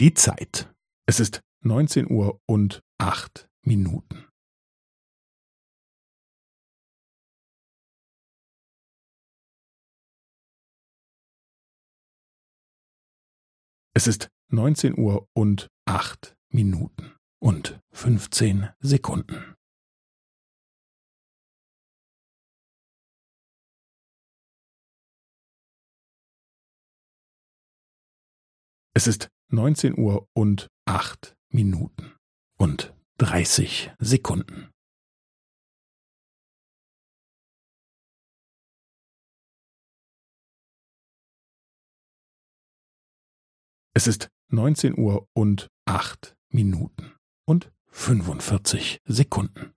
Die Zeit. Es ist neunzehn Uhr und acht Minuten. Es ist neunzehn Uhr und acht Minuten und fünfzehn Sekunden. Es ist neunzehn Uhr und acht Minuten und dreißig Sekunden. Es ist neunzehn Uhr und acht Minuten und fünfundvierzig Sekunden.